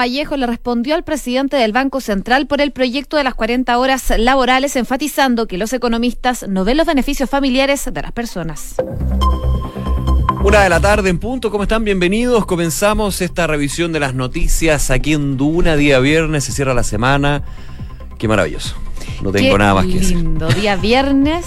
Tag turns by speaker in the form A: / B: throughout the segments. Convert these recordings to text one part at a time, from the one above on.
A: Vallejo le respondió al presidente del Banco Central por el proyecto de las 40 horas laborales, enfatizando que los economistas no ven los beneficios familiares de las personas.
B: Una de la tarde en punto, ¿cómo están? Bienvenidos. Comenzamos esta revisión de las noticias aquí en Duna, día viernes, se cierra la semana. Qué maravilloso. No tengo nada más que decir.
A: Lindo día viernes.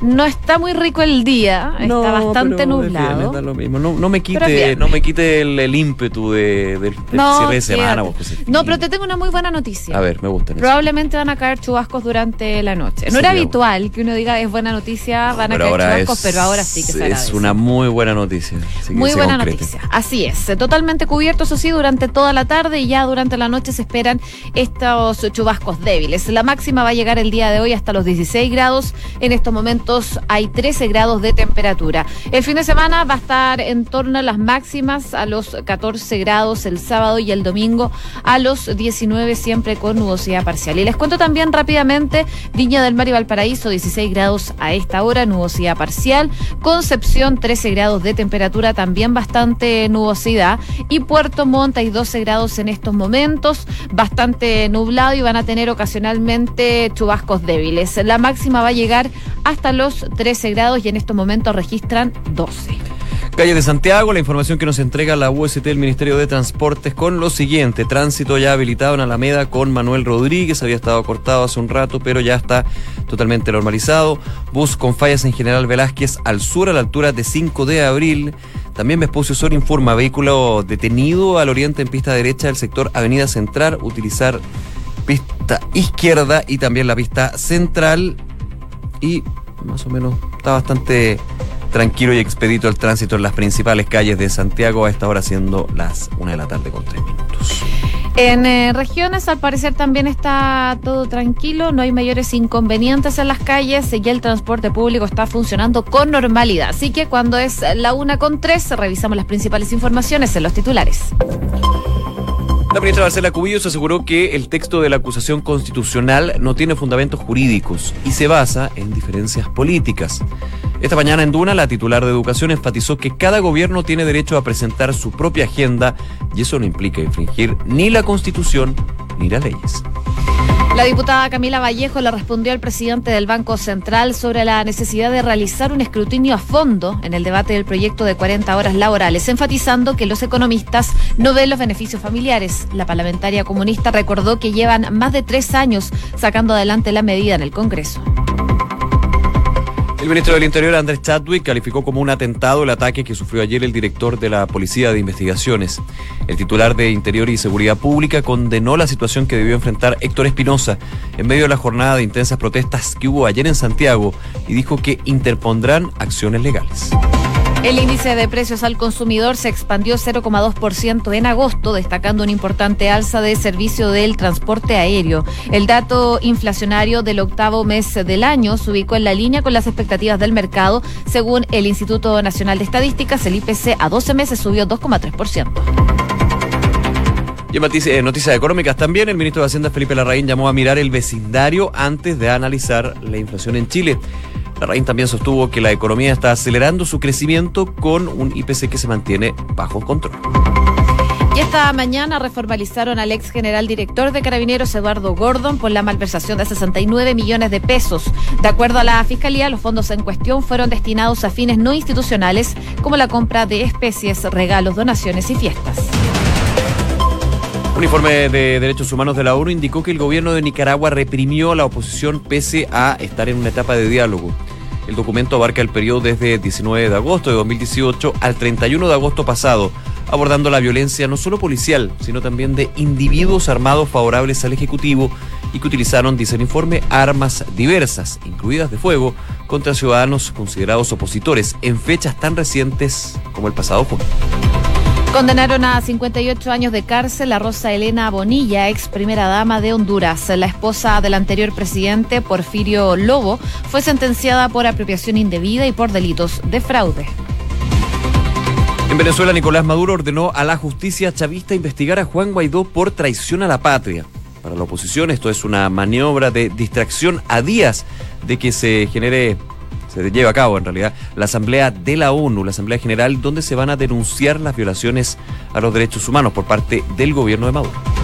A: No está muy rico el día, está bastante nublado.
B: lo mismo. No, me quite, no me quite el, ímpetu de, del, cierre de semana.
A: no, pero te tengo una muy buena noticia.
B: A ver, me gusta.
A: Probablemente van a caer chubascos durante la noche. No era habitual que uno diga es buena noticia, van a caer chubascos, pero ahora sí que se
B: Es una muy buena noticia.
A: Muy buena noticia. Así es. Totalmente cubierto, eso sí, durante toda la tarde y ya durante la noche se esperan estos chubascos débiles. La máxima va llegar el día de hoy hasta los 16 grados. En estos momentos hay 13 grados de temperatura. El fin de semana va a estar en torno a las máximas, a los 14 grados el sábado y el domingo a los 19, siempre con nubosidad parcial. Y les cuento también rápidamente, Viña del Mar y Valparaíso, 16 grados a esta hora, nubosidad parcial. Concepción, 13 grados de temperatura, también bastante nubosidad. Y Puerto Montt hay 12 grados en estos momentos, bastante nublado y van a tener ocasionalmente chubascos débiles. La máxima va a llegar hasta los 13 grados y en estos momentos registran 12.
B: Calle de Santiago, la información que nos entrega la UST del Ministerio de Transportes con lo siguiente. Tránsito ya habilitado en Alameda con Manuel Rodríguez, había estado cortado hace un rato, pero ya está totalmente normalizado. Bus con fallas en General Velázquez al sur a la altura de 5 de abril. También Vespucio informa vehículo detenido al oriente en pista derecha del sector Avenida Central, utilizar pista izquierda y también la pista central. Y más o menos está bastante tranquilo y expedito el tránsito en las principales calles de Santiago a esta hora siendo las una de la tarde con tres minutos.
A: En eh, regiones al parecer también está todo tranquilo, no hay mayores inconvenientes en las calles y el transporte público está funcionando con normalidad. Así que cuando es la una con tres revisamos las principales informaciones en los titulares.
B: La ministra Marcela Cubillos aseguró que el texto de la acusación constitucional no tiene fundamentos jurídicos y se basa en diferencias políticas. Esta mañana en Duna, la titular de Educación enfatizó que cada gobierno tiene derecho a presentar su propia agenda y eso no implica infringir ni la Constitución ni las leyes.
A: La diputada Camila Vallejo le respondió al presidente del Banco Central sobre la necesidad de realizar un escrutinio a fondo en el debate del proyecto de 40 horas laborales, enfatizando que los economistas no ven los beneficios familiares. La parlamentaria comunista recordó que llevan más de tres años sacando adelante la medida en el Congreso.
B: El ministro del Interior, Andrés Chadwick, calificó como un atentado el ataque que sufrió ayer el director de la Policía de Investigaciones. El titular de Interior y Seguridad Pública condenó la situación que debió enfrentar Héctor Espinosa en medio de la jornada de intensas protestas que hubo ayer en Santiago y dijo que interpondrán acciones legales.
A: El índice de precios al consumidor se expandió 0,2% en agosto, destacando un importante alza de servicio del transporte aéreo. El dato inflacionario del octavo mes del año se ubicó en la línea con las expectativas del mercado. Según el Instituto Nacional de Estadísticas, el IPC a 12 meses subió 2,3%.
B: Y eh, noticias económicas también, el ministro de Hacienda Felipe Larraín llamó a mirar el vecindario antes de analizar la inflación en Chile. Larraín también sostuvo que la economía está acelerando su crecimiento con un IPC que se mantiene bajo control.
A: Y esta mañana reformalizaron al ex general director de Carabineros, Eduardo Gordon, por la malversación de 69 millones de pesos. De acuerdo a la Fiscalía, los fondos en cuestión fueron destinados a fines no institucionales, como la compra de especies, regalos, donaciones y fiestas.
B: Un informe de Derechos Humanos de la ONU indicó que el gobierno de Nicaragua reprimió a la oposición pese a estar en una etapa de diálogo. El documento abarca el periodo desde 19 de agosto de 2018 al 31 de agosto pasado, abordando la violencia no solo policial, sino también de individuos armados favorables al Ejecutivo y que utilizaron, dice el informe, armas diversas, incluidas de fuego, contra ciudadanos considerados opositores en fechas tan recientes como el pasado junio.
A: Condenaron a 58 años de cárcel a Rosa Elena Bonilla, ex primera dama de Honduras. La esposa del anterior presidente, Porfirio Lobo, fue sentenciada por apropiación indebida y por delitos de fraude.
B: En Venezuela, Nicolás Maduro ordenó a la justicia chavista investigar a Juan Guaidó por traición a la patria. Para la oposición, esto es una maniobra de distracción a días de que se genere se lleva a cabo en realidad la Asamblea de la ONU, la Asamblea General, donde se van a denunciar las violaciones a los derechos humanos por parte del gobierno de Maduro.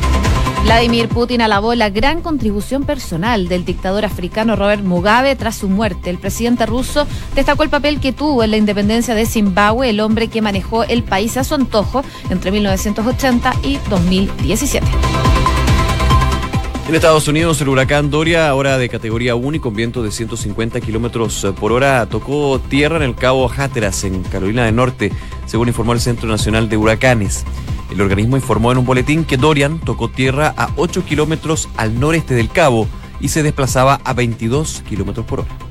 A: Vladimir Putin alabó la gran contribución personal del dictador africano Robert Mugabe tras su muerte. El presidente ruso destacó el papel que tuvo en la independencia de Zimbabue, el hombre que manejó el país a su antojo entre 1980 y 2017.
B: En Estados Unidos, el huracán Doria, ahora de categoría 1 y con viento de 150 kilómetros por hora, tocó tierra en el cabo Hatteras, en Carolina del Norte, según informó el Centro Nacional de Huracanes. El organismo informó en un boletín que Dorian tocó tierra a 8 kilómetros al noreste del cabo y se desplazaba a 22 kilómetros por hora.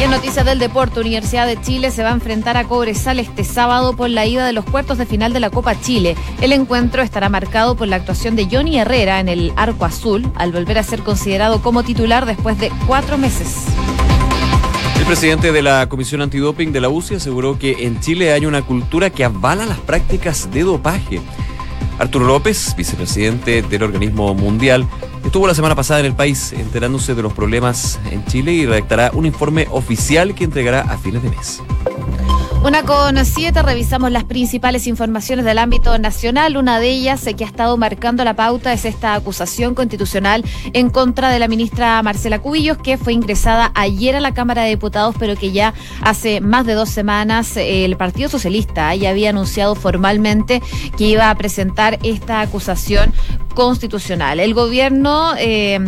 A: Y en noticias del deporte, Universidad de Chile se va a enfrentar a Cobresal este sábado por la ida de los cuartos de final de la Copa Chile. El encuentro estará marcado por la actuación de Johnny Herrera en el arco azul, al volver a ser considerado como titular después de cuatro meses.
B: El presidente de la Comisión Antidoping de la UCI aseguró que en Chile hay una cultura que avala las prácticas de dopaje. Arturo López, vicepresidente del organismo mundial, estuvo la semana pasada en el país enterándose de los problemas en Chile y redactará un informe oficial que entregará a fines de mes.
A: Una con siete, revisamos las principales informaciones del ámbito nacional. Una de ellas eh, que ha estado marcando la pauta es esta acusación constitucional en contra de la ministra Marcela Cubillos, que fue ingresada ayer a la Cámara de Diputados, pero que ya hace más de dos semanas eh, el Partido Socialista ya había anunciado formalmente que iba a presentar esta acusación constitucional. El gobierno, eh,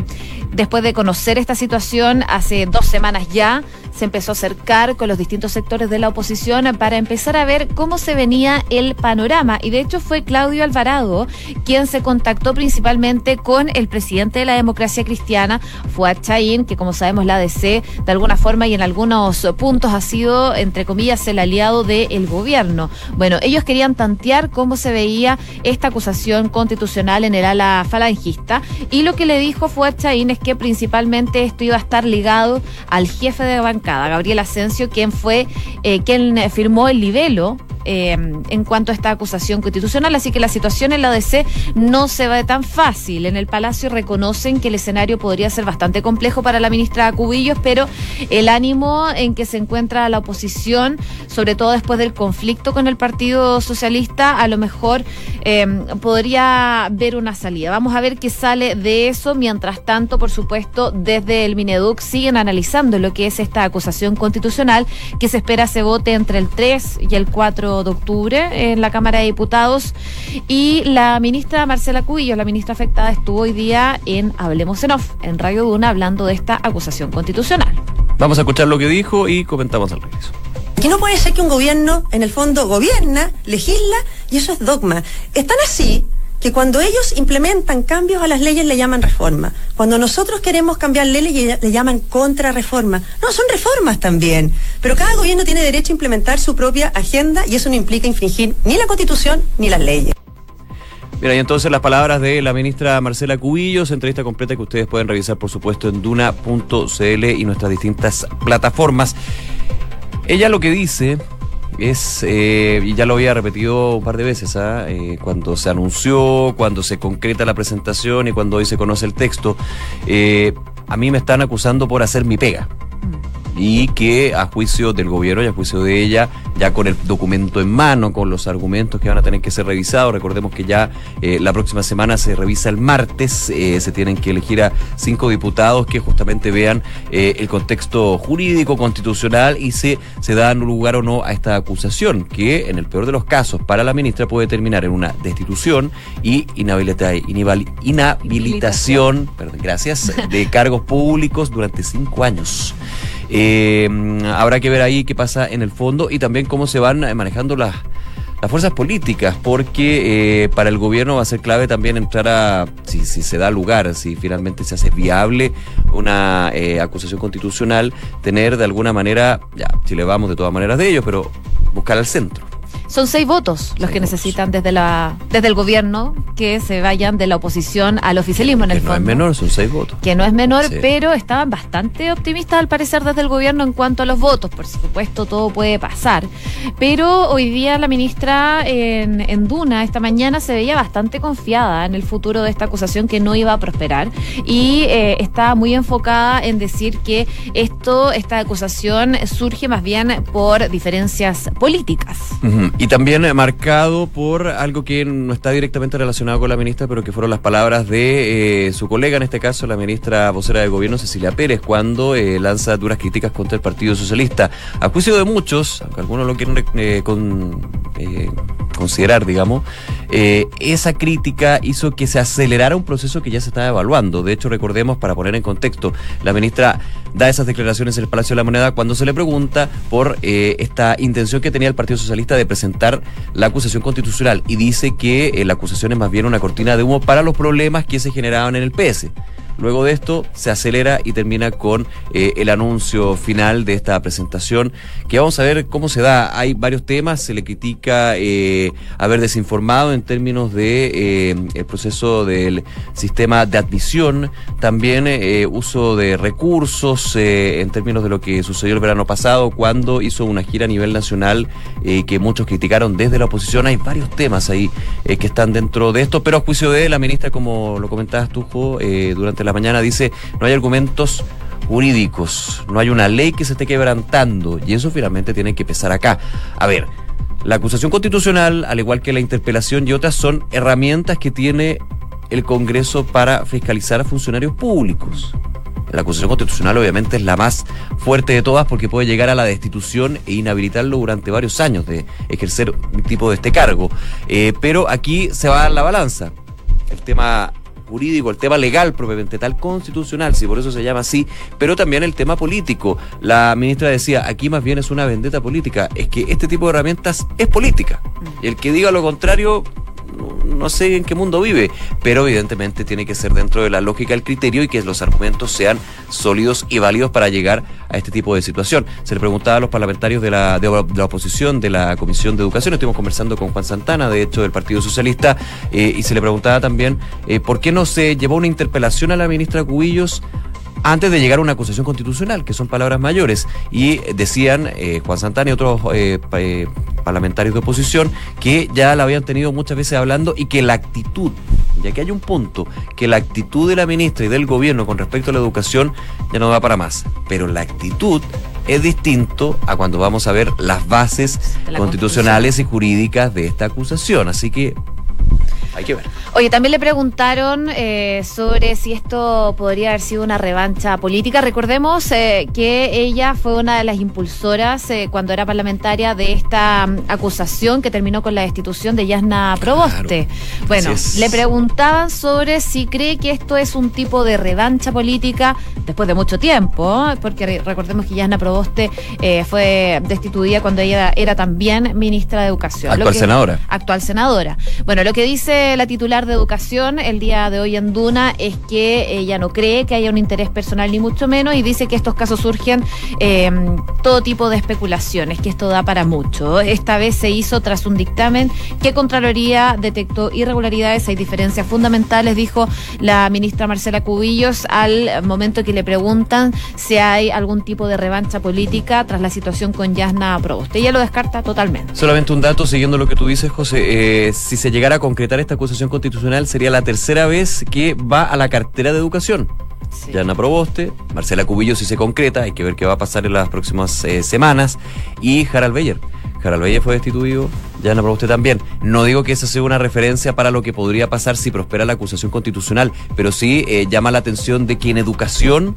A: después de conocer esta situación hace dos semanas ya, se empezó a acercar con los distintos sectores de la oposición para empezar a ver cómo se venía el panorama. Y de hecho fue Claudio Alvarado quien se contactó principalmente con el presidente de la democracia cristiana, Fuad Chaín, que como sabemos la ADC de alguna forma y en algunos puntos ha sido, entre comillas, el aliado del gobierno. Bueno, ellos querían tantear cómo se veía esta acusación constitucional en el ala falangista y lo que le dijo Fuad Chaín es que principalmente esto iba a estar ligado al jefe de Gabriel Asensio, fue eh, quien firmó el libelo eh, en cuanto a esta acusación constitucional. Así que la situación en la DC no se va tan fácil. En el Palacio reconocen que el escenario podría ser bastante complejo para la ministra Cubillos, pero el ánimo en que se encuentra la oposición, sobre todo después del conflicto con el Partido Socialista, a lo mejor eh, podría ver una salida. Vamos a ver qué sale de eso. Mientras tanto, por supuesto, desde el Mineduc siguen analizando lo que es esta acusación constitucional que se espera se vote entre el 3 y el 4 de octubre en la Cámara de Diputados. Y la ministra Marcela Cubillo, la ministra afectada, estuvo hoy día en Hablemos en Off, en Radio Duna, hablando de esta acusación constitucional.
B: Vamos a escuchar lo que dijo y comentamos al regreso.
C: Que no puede ser que un gobierno, en el fondo, gobierna, legisla y eso es dogma. Están así que cuando ellos implementan cambios a las leyes le llaman reforma. Cuando nosotros queremos cambiar leyes le llaman contrarreforma. No, son reformas también. Pero cada gobierno tiene derecho a implementar su propia agenda y eso no implica infringir ni la constitución ni las leyes.
B: Mira, y entonces las palabras de la ministra Marcela Cubillos, entrevista completa que ustedes pueden revisar, por supuesto, en duna.cl y nuestras distintas plataformas. Ella lo que dice es, eh, y ya lo había repetido un par de veces, ¿ah? eh, cuando se anunció, cuando se concreta la presentación y cuando hoy se conoce el texto, eh, a mí me están acusando por hacer mi pega y que a juicio del gobierno y a juicio de ella, ya con el documento en mano, con los argumentos que van a tener que ser revisados, recordemos que ya eh, la próxima semana se revisa el martes, eh, se tienen que elegir a cinco diputados que justamente vean eh, el contexto jurídico, constitucional y se, se dan lugar o no a esta acusación, que en el peor de los casos para la ministra puede terminar en una destitución y inhabilita, inhabilitación, perdón, gracias, de cargos públicos durante cinco años. Eh, habrá que ver ahí qué pasa en el fondo y también cómo se van eh, manejando las, las fuerzas políticas, porque eh, para el gobierno va a ser clave también entrar a, si, si se da lugar, si finalmente se hace viable una eh, acusación constitucional, tener de alguna manera, ya, si le vamos de todas maneras de ellos, pero buscar al centro.
A: Son seis votos los que necesitan desde la desde el gobierno que se vayan de la oposición al oficialismo en el
B: que
A: fondo.
B: No es menor, son seis votos.
A: Que no es menor,
B: Sí.
A: pero estaban bastante optimistas al parecer desde el gobierno en cuanto a los votos. Por supuesto, todo puede pasar. Pero hoy día la ministra en, en Duna esta mañana se veía bastante confiada en el futuro de esta acusación que no iba a prosperar y eh, está muy enfocada en decir que esto, esta acusación surge más bien por diferencias políticas.
B: Ujú. Y también marcado por algo que no está directamente relacionado con la ministra, pero que fueron las palabras de eh, su colega, en este caso la ministra vocera de gobierno Cecilia Pérez, cuando eh, lanza duras críticas contra el Partido Socialista. A juicio de muchos, aunque algunos lo quieren eh, con, considerar, digamos, esa crítica hizo que se acelerara un proceso que ya se estaba evaluando. De hecho, recordemos, para poner en contexto, la ministra da esas declaraciones en el Palacio de la Moneda cuando se le pregunta por esta intención que tenía el Partido Socialista de presentar la acusación constitucional y dice que eh, la acusación es más bien una cortina de humo para los problemas que se generaban en el PS. Luego de esto se acelera y termina con eh, el anuncio final de esta presentación, que vamos a ver cómo se da. Hay varios temas, se le critica eh, haber desinformado en términos de eh, el proceso del sistema de admisión, también uso de recursos en términos de lo que sucedió el verano pasado cuando hizo una gira a nivel nacional que muchos criticaron desde la oposición. Hay varios temas ahí que están dentro de esto, pero a juicio de la ministra, como lo comentabas tú, durante la mañana dice, no hay argumentos jurídicos, no hay una ley que se esté quebrantando y eso finalmente tiene que pesar acá. A ver, la acusación constitucional, al igual que la interpelación y otras, son herramientas que tiene el Congreso para fiscalizar a funcionarios públicos. La acusación constitucional obviamente es la más fuerte de todas porque puede llegar a la destitución e inhabilitarlo durante varios años de ejercer un tipo de este cargo. Eh, pero aquí se va a dar la balanza. El tema jurídico, el tema legal propiamente tal, constitucional, si por eso se llama así, pero también el tema político. La ministra decía, aquí más bien es una vendetta política, es que este tipo de herramientas es política. Y el que diga lo contrario no sé en qué mundo vive, pero evidentemente tiene que ser dentro de la lógica del criterio y que los argumentos sean sólidos y válidos para llegar a este tipo de situación. Se le preguntaba a los parlamentarios de la, de, la oposición de la Comisión de Educación, estuvimos conversando con Juan Santana, de hecho, del Partido Socialista, eh, y se le preguntaba también eh, por qué no se llevó una interpelación a la ministra Cubillos antes de llegar a una acusación constitucional, que son palabras mayores. Y decían eh, Juan Santana y otros eh, eh, parlamentarios de oposición que ya la habían tenido muchas veces hablando y que la actitud, ya que hay un punto, que la actitud de la ministra y del gobierno con respecto a la educación ya no va para más. Pero la actitud es distinto a cuando vamos a ver las bases constitucionales y jurídicas de esta acusación. Así que hay que ver.
A: Oye, también le preguntaron eh, sobre si esto podría haber sido una revancha política. Recordemos eh, que ella fue una de las impulsoras eh, cuando era parlamentaria de esta mm, acusación que terminó con la destitución de Yasna Proboste. bueno, le preguntaban sobre si cree que esto es un tipo de revancha política después de mucho tiempo, porque recordemos que Yasna Proboste fue destituida cuando ella era también ministra de Educación.
B: Actual senadora.
A: Actual senadora. Bueno, lo que la titular de Educación el día de hoy en Duna es que ella no cree que haya un interés personal ni mucho menos y dice que estos casos surgen em, todo tipo de especulaciones, que esto da para mucho. Esta vez se hizo tras un dictamen que Contraloría detectó irregularidades, hay diferencias fundamentales, dijo la ministra Marcela Cubillos al momento que le preguntan si hay algún tipo de revancha política tras la situación con Yasna Proboste. Ella lo descarta totalmente.
B: Solamente un dato, siguiendo lo que tú dices, José, eh, si se llegara a concretar esta acusación constitucional sería la tercera vez que va a la cartera de educación. Ya Yana Proboste, Marcela Cubillo si se concreta, hay que ver qué va a pasar en las próximas eh, semanas, y Harald Beyer. Harald Beyer fue destituido, Yana Proboste también. No digo que esa sea una referencia para lo que podría pasar si prospera la acusación constitucional, pero sí eh, llama la atención de que en educación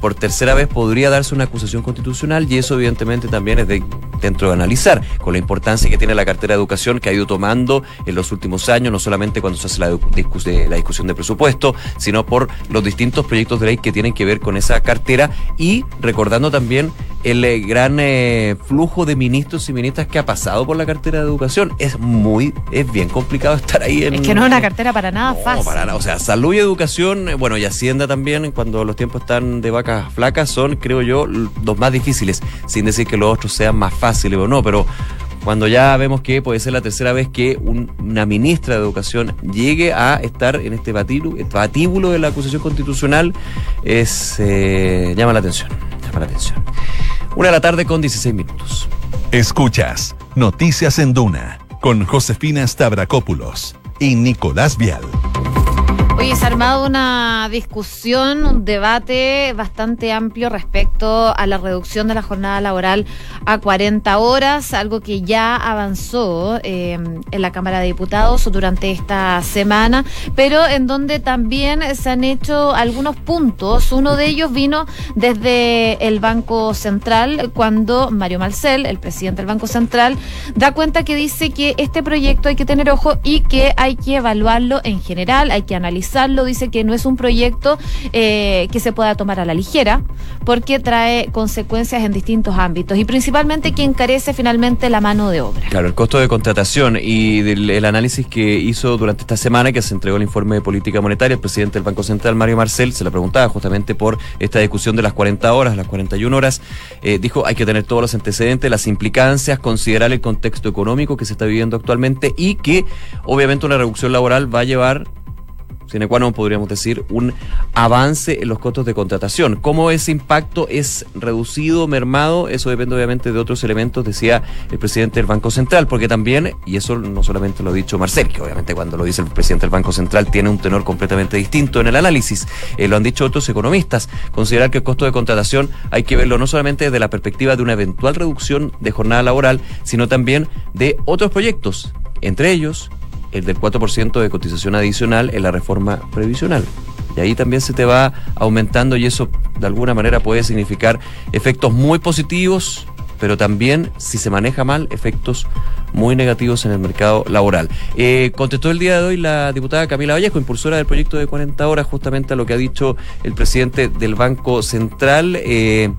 B: por tercera vez podría darse una acusación constitucional y eso evidentemente también es de, dentro de analizar, con la importancia que tiene la cartera de educación que ha ido tomando en los últimos años, no solamente cuando se hace la, la discusión de presupuesto, sino por los distintos proyectos de ley que tienen que ver con esa cartera y recordando también el eh, gran eh, flujo de ministros y ministras que ha pasado por la cartera de educación. Es muy, es bien complicado estar ahí en...
A: Es que no es una cartera para nada fácil.
B: Para nada. O sea, salud y educación, eh, bueno, y Hacienda también, cuando los tiempos están de vacas flacas, son, creo yo, los más difíciles, sin decir que los otros sean más fáciles o no, pero cuando ya vemos que puede ser la tercera vez que una ministra de Educación llegue a estar en este batíbulo, de la acusación constitucional, es llama la atención, llama la atención. Una de la tarde con 16 minutos.
D: Escuchas Noticias en Duna con Josefina Stavrakopoulos y Nicolás Vial.
A: Oye, se ha armado una discusión, un debate bastante amplio respecto a la reducción de la jornada laboral a 40 horas, algo que ya avanzó eh, en la Cámara de Diputados durante esta semana, pero en donde también se han hecho algunos puntos. Uno de ellos vino desde el Banco Central, cuando Mario Marcel, el presidente del Banco Central, da cuenta que dice que este proyecto hay que tener ojo y que hay que evaluarlo en general, hay que analizarlo dice que no es un proyecto eh, que se pueda tomar a la ligera, porque trae consecuencias en distintos ámbitos y principalmente que encarece finalmente la mano de obra.
B: Claro, el costo de contratación y del, el análisis que hizo durante esta semana, que se entregó el informe de política monetaria, el presidente del Banco Central, Mario Marcel, se le preguntaba justamente por esta discusión de las 40 horas, las 41 horas, eh, dijo hay que tener todos los antecedentes, las implicancias, considerar el contexto económico que se está viviendo actualmente y que obviamente una reducción laboral va a llevar tiene qua podríamos decir, un avance en los costos de contratación. ¿Cómo ese impacto es reducido, mermado? Eso depende obviamente de otros elementos, decía el presidente del Banco Central, porque también, y eso no solamente lo ha dicho Marcel, que obviamente cuando lo dice el presidente del Banco Central tiene un tenor completamente distinto en el análisis, eh, lo han dicho otros economistas, considerar que el costo de contratación hay que verlo no solamente desde la perspectiva de una eventual reducción de jornada laboral, sino también de otros proyectos, entre ellos el del 4% de cotización adicional en la reforma previsional. Y ahí también se te va aumentando y eso de alguna manera puede significar efectos muy positivos, pero también, si se maneja mal, efectos muy negativos en el mercado laboral. Eh, contestó el día de hoy la diputada Camila Vallejo, impulsora del proyecto de 40 horas, justamente a lo que ha dicho el presidente del Banco Central. Eh,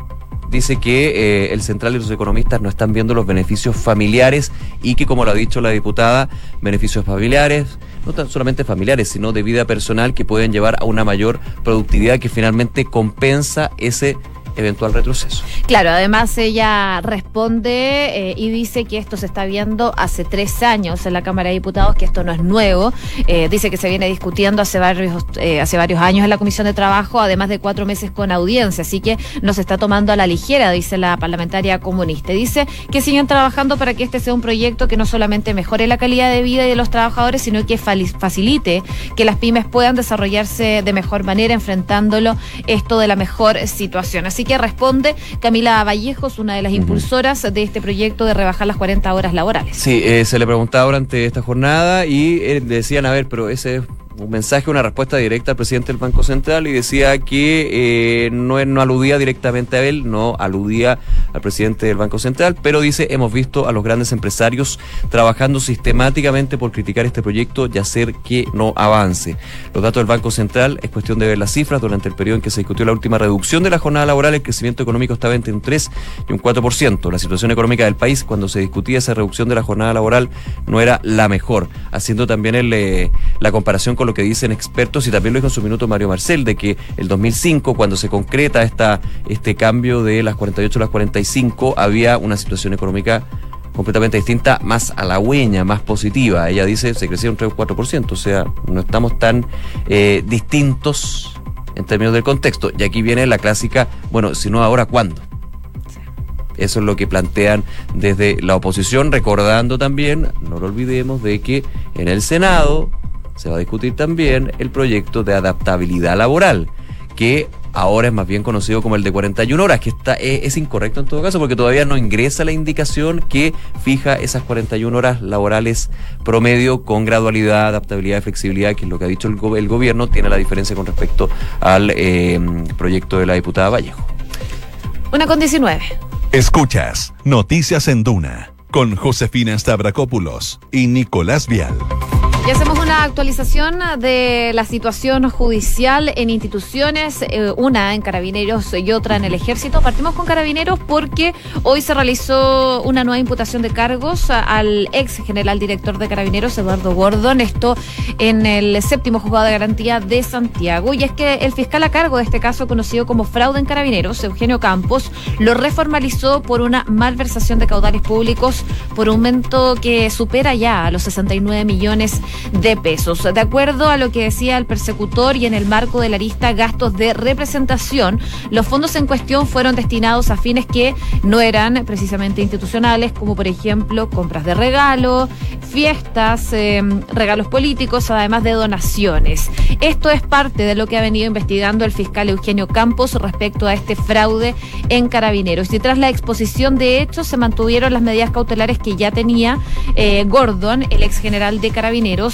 B: dice que eh, el central y los economistas no están viendo los beneficios familiares y que, como lo ha dicho la diputada, beneficios familiares, no tan solamente familiares, sino de vida personal que pueden llevar a una mayor productividad que finalmente compensa ese eventual retroceso.
A: Claro, además ella responde eh, y dice que esto se está viendo hace tres años en la Cámara de Diputados, que esto no es nuevo. Eh, dice que se viene discutiendo hace varios, eh, hace varios años en la Comisión de Trabajo, además de cuatro meses con audiencia, así que no se está tomando a la ligera, dice la parlamentaria comunista. Dice que siguen trabajando para que este sea un proyecto que no solamente mejore la calidad de vida de los trabajadores, sino que facilite que las pymes puedan desarrollarse de mejor manera, enfrentándolo esto de la mejor situación. Así que responde Camila Vallejos, una de las impulsoras de este proyecto de rebajar las 40 horas laborales.
B: Sí, eh, se le preguntaba durante esta jornada y eh, decían, a ver, pero ese un mensaje, una respuesta directa al presidente del Banco Central y decía que eh, no, no aludía directamente a él, no aludía al presidente del Banco Central, pero dice, hemos visto a los grandes empresarios trabajando sistemáticamente por criticar este proyecto y hacer que no avance. Los datos del Banco Central es cuestión de ver las cifras. Durante el periodo en que se discutió la última reducción de la jornada laboral, el crecimiento económico estaba entre un 3 y un 4%. La situación económica del país, cuando se discutía esa reducción de la jornada laboral, no era la mejor, haciendo también el, eh, la comparación con lo que dicen expertos y también lo dijo en su minuto Mario Marcel, de que el 2005, cuando se concreta esta, este cambio de las 48 a las 45, había una situación económica completamente distinta, más halagüeña, más positiva. Ella dice se crecía un 3 o 4%, o sea, no estamos tan eh, distintos en términos del contexto. Y aquí viene la clásica, bueno, si no ahora, ¿cuándo? Eso es lo que plantean desde la oposición, recordando también, no lo olvidemos, de que en el Senado se va a discutir también el proyecto de adaptabilidad laboral, que ahora es más bien conocido como el de 41 horas, que está, es, incorrecto en todo caso porque todavía no ingresa la indicación que fija esas 41 horas laborales promedio con gradualidad, adaptabilidad y flexibilidad, que es lo que ha dicho el, gobierno, tiene la diferencia con respecto al eh, proyecto de la diputada Vallejo.
A: Una con 19.
D: Escuchas Noticias en Duna con Josefina Stavrakopoulos y Nicolás Vial.
A: Y hacemos una actualización de la situación judicial en instituciones, eh, una en Carabineros y otra en el Ejército. Partimos con Carabineros porque hoy se realizó una nueva imputación de cargos al ex general director de Carabineros, Eduardo Gordon, esto en el séptimo juzgado de garantía de Santiago. Y es que el fiscal a cargo de este caso, conocido como fraude en Carabineros, Eugenio Campos, lo reformalizó por una malversación de caudales públicos por un monto que supera ya a los 69 millones de pesos. De acuerdo a lo que decía el persecutor y en el marco de la lista gastos de representación, los fondos en cuestión fueron destinados a fines que no eran precisamente institucionales, como por ejemplo compras de regalo, fiestas, eh, regalos políticos, además de donaciones. Esto es parte de lo que ha venido investigando el fiscal Eugenio Campos respecto a este fraude en carabineros. Y tras la exposición de hechos se mantuvieron las medidas cautelares que ya tenía eh, Gordon, el ex general de carabineros,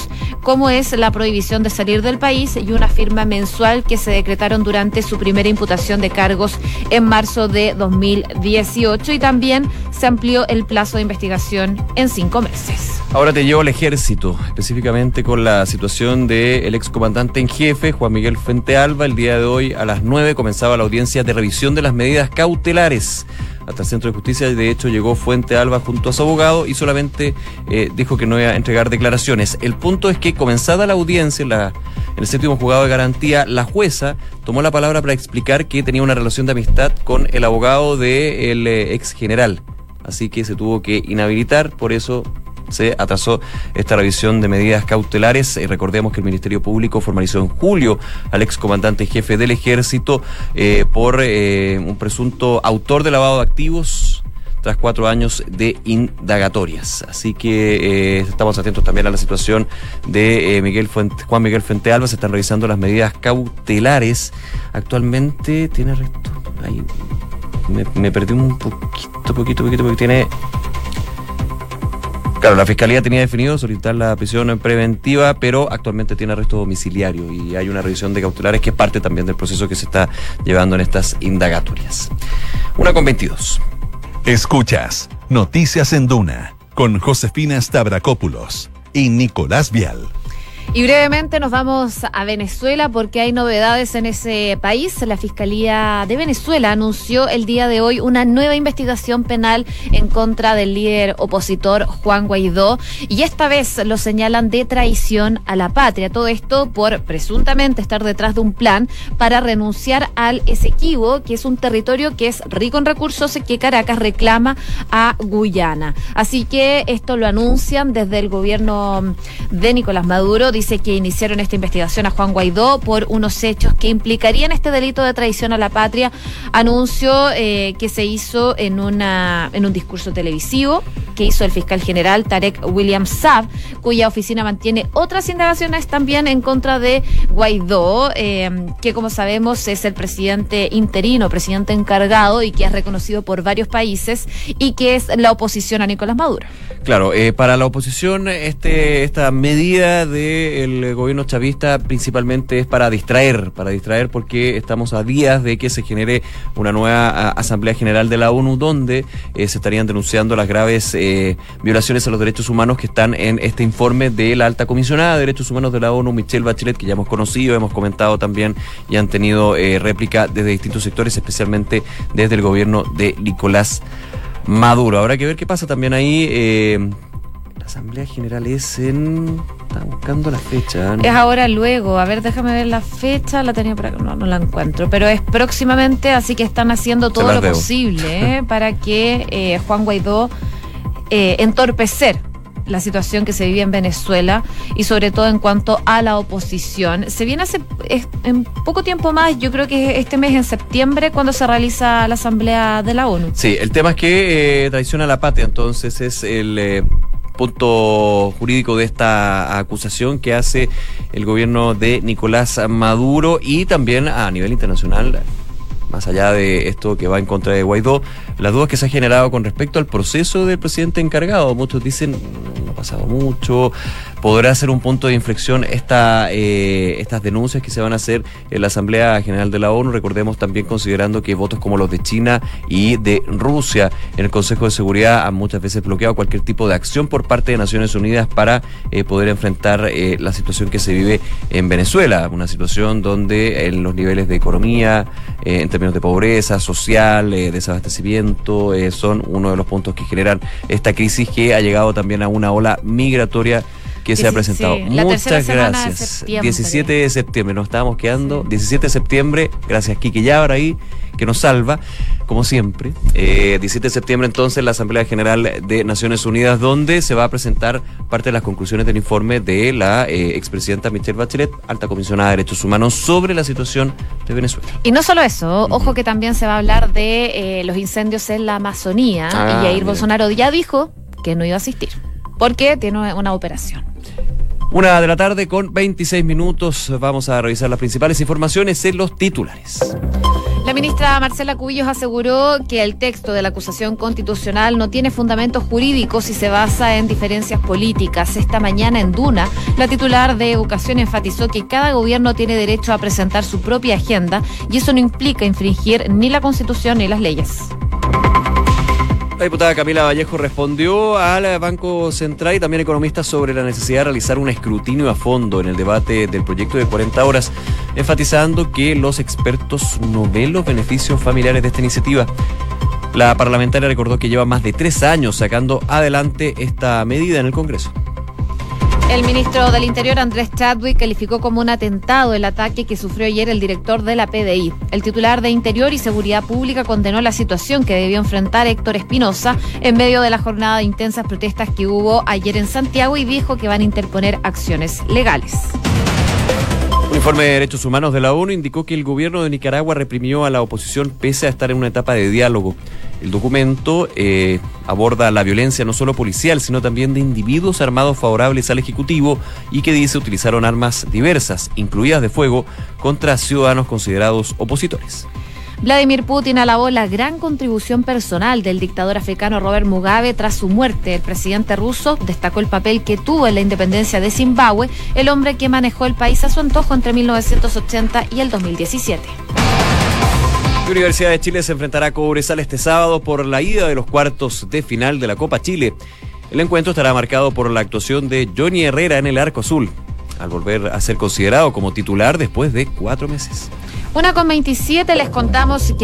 A: como es la prohibición de salir del país y una firma mensual que se decretaron durante su primera imputación de cargos en marzo de 2018 y también se amplió el plazo de investigación en cinco meses.
B: Ahora te llevo al ejército, específicamente con la situación del excomandante en jefe, Juan Miguel Fuentealba. El día de hoy a las 9 comenzaba la audiencia de revisión de las medidas cautelares hasta el Centro de Justicia. De hecho, llegó Fuente Alba junto a su abogado y solamente eh, dijo que no iba a entregar declaraciones. El punto es que, comenzada la audiencia en, la, en el séptimo juzgado de garantía, la jueza tomó la palabra para explicar que tenía una relación de amistad con el abogado del eh, ex general. Así que se tuvo que inhabilitar, por eso se atrasó esta revisión de medidas cautelares. y recordemos que el Ministerio Público formalizó en julio al excomandante jefe del ejército eh, por eh, un presunto autor de lavado de activos tras cuatro años de indagatorias. Así que eh, estamos atentos también a la situación de Miguel Juan Miguel Fuentealba. Se están revisando las medidas cautelares. Actualmente tiene resto. Me, me perdí un poquito, poquito, poquito, porque tiene Claro, la fiscalía tenía definido solicitar la prisión preventiva, pero actualmente tiene arresto domiciliario y hay una revisión de cautelares que es parte también del proceso que se está llevando en estas indagatorias. Una con 22.
D: Escuchas Noticias en Duna con Josefina Stavrakopoulos y Nicolás Vial.
A: Y brevemente nos vamos a Venezuela porque hay novedades en ese país. La Fiscalía de Venezuela anunció el día de hoy una nueva investigación penal en contra del líder opositor Juan Guaidó y esta vez lo señalan de traición a la patria. Todo esto por presuntamente estar detrás de un plan para renunciar al Esequibo, que es un territorio que es rico en recursos y que Caracas reclama a Guyana. Así que esto lo anuncian desde el gobierno de Nicolás Maduro dice que iniciaron esta investigación a Juan Guaidó por unos hechos que implicarían este delito de traición a la patria. Anuncio eh, que se hizo en, una, en un discurso televisivo que hizo el fiscal general Tarek William Saab, cuya oficina mantiene otras indagaciones también en contra de Guaidó, eh, que como sabemos es el presidente interino, presidente encargado y que es reconocido por varios países y que es la oposición a Nicolás Maduro.
B: Claro, eh, para la oposición este, esta medida del gobierno chavista principalmente es para distraer, para distraer porque estamos a días de que se genere una nueva Asamblea General de la ONU donde eh, se estarían denunciando las graves eh, violaciones a los derechos humanos que están en este informe de la alta comisionada de derechos humanos de la ONU, Michelle Bachelet, que ya hemos conocido, hemos comentado también y han tenido réplica desde distintos sectores, especialmente desde el gobierno de Nicolás Maduro. Habrá que ver qué pasa también ahí. Eh, Asamblea General es en. Está buscando la fecha.
A: Es ahora luego. A ver, déjame ver la fecha. La tenía para no, no la encuentro. Pero es próximamente, así que están haciendo todo lo posible eh, para que eh, Juan Guaidó entorpecer la situación que se vive en Venezuela y sobre todo en cuanto a la oposición. Se viene hace en poco tiempo más, yo creo que este mes en septiembre, cuando se realiza la Asamblea de la ONU.
B: Sí, el tema es que eh, traiciona la patria, entonces es el... Eh, punto jurídico de esta acusación que hace el gobierno de Nicolás Maduro y también a nivel internacional más allá de esto que va en contra de Guaidó, las dudas que se ha generado con respecto al proceso del presidente encargado. Muchos dicen, no ha pasado mucho, podrá ser un punto de inflexión eh, estas denuncias que se van a hacer en la Asamblea General de la ONU. Recordemos también considerando que votos como los de China y de Rusia en el Consejo de Seguridad han muchas veces bloqueado cualquier tipo de acción por parte de Naciones Unidas para eh, poder enfrentar eh, la situación que se vive en Venezuela, una situación donde en los niveles de economía, en términos de pobreza social, desabastecimiento, son uno de los puntos que generan esta crisis que ha llegado también a una ola migratoria que se ha presentado. Muchas gracias. 17 de septiembre, nos estábamos quedando. 17 de septiembre, gracias Kike Yabra ahí, que nos salva. Como siempre. Eh, 17 de septiembre entonces la Asamblea General de Naciones Unidas, donde se va a presentar parte de las conclusiones del informe de la eh, expresidenta Michelle Bachelet, alta comisionada de Derechos Humanos, sobre la situación de Venezuela.
A: Y no solo eso, ojo que también se va a hablar de eh, los incendios en la Amazonía
B: Ah,
A: y Jair
B: mira.
A: Bolsonaro ya dijo que no iba a asistir porque tiene una operación.
B: Una de la tarde con 26 minutos. Vamos a revisar las principales informaciones en los titulares.
A: La ministra Marcela Cubillos aseguró que el texto de la acusación constitucional no tiene fundamentos jurídicos y se basa en diferencias políticas. Esta mañana en Duna, la titular de Educación enfatizó que cada gobierno tiene derecho a presentar su propia agenda y eso no implica infringir ni la Constitución ni las leyes.
B: La diputada Camila Vallejo respondió al Banco Central y también economistas sobre la necesidad de realizar un escrutinio a fondo en el debate del proyecto de 40 horas, enfatizando que los expertos no ven los beneficios familiares de esta iniciativa. La parlamentaria recordó que lleva más de tres años sacando adelante esta medida en el Congreso.
A: El ministro del Interior, Andrés Chadwick, calificó como un atentado el ataque que sufrió ayer el director de la PDI. El titular de Interior y Seguridad Pública condenó la situación que debió enfrentar Héctor Espinosa en medio de la jornada de intensas protestas que hubo ayer en Santiago y dijo que van a interponer acciones legales.
B: Informe de derechos humanos de la ONU indicó que el gobierno de Nicaragua reprimió a la oposición pese a estar en una etapa de diálogo. El documento eh, aborda la violencia no solo policial, sino también de individuos armados favorables al Ejecutivo y que dice utilizaron armas diversas, incluidas de fuego, contra ciudadanos considerados opositores.
A: Vladimir Putin alabó la gran contribución personal del dictador africano Robert Mugabe tras su muerte. El presidente ruso destacó el papel que tuvo en la independencia de Zimbabue, el hombre que manejó el país a su antojo entre 1980 y el 2017.
B: La Universidad de Chile se enfrentará a Cobresal este sábado por la ida de los cuartos de final de la Copa Chile. El encuentro estará marcado por la actuación de Johnny Herrera en el arco azul, al volver a ser considerado como titular después de cuatro meses.
A: Una con 27 les contamos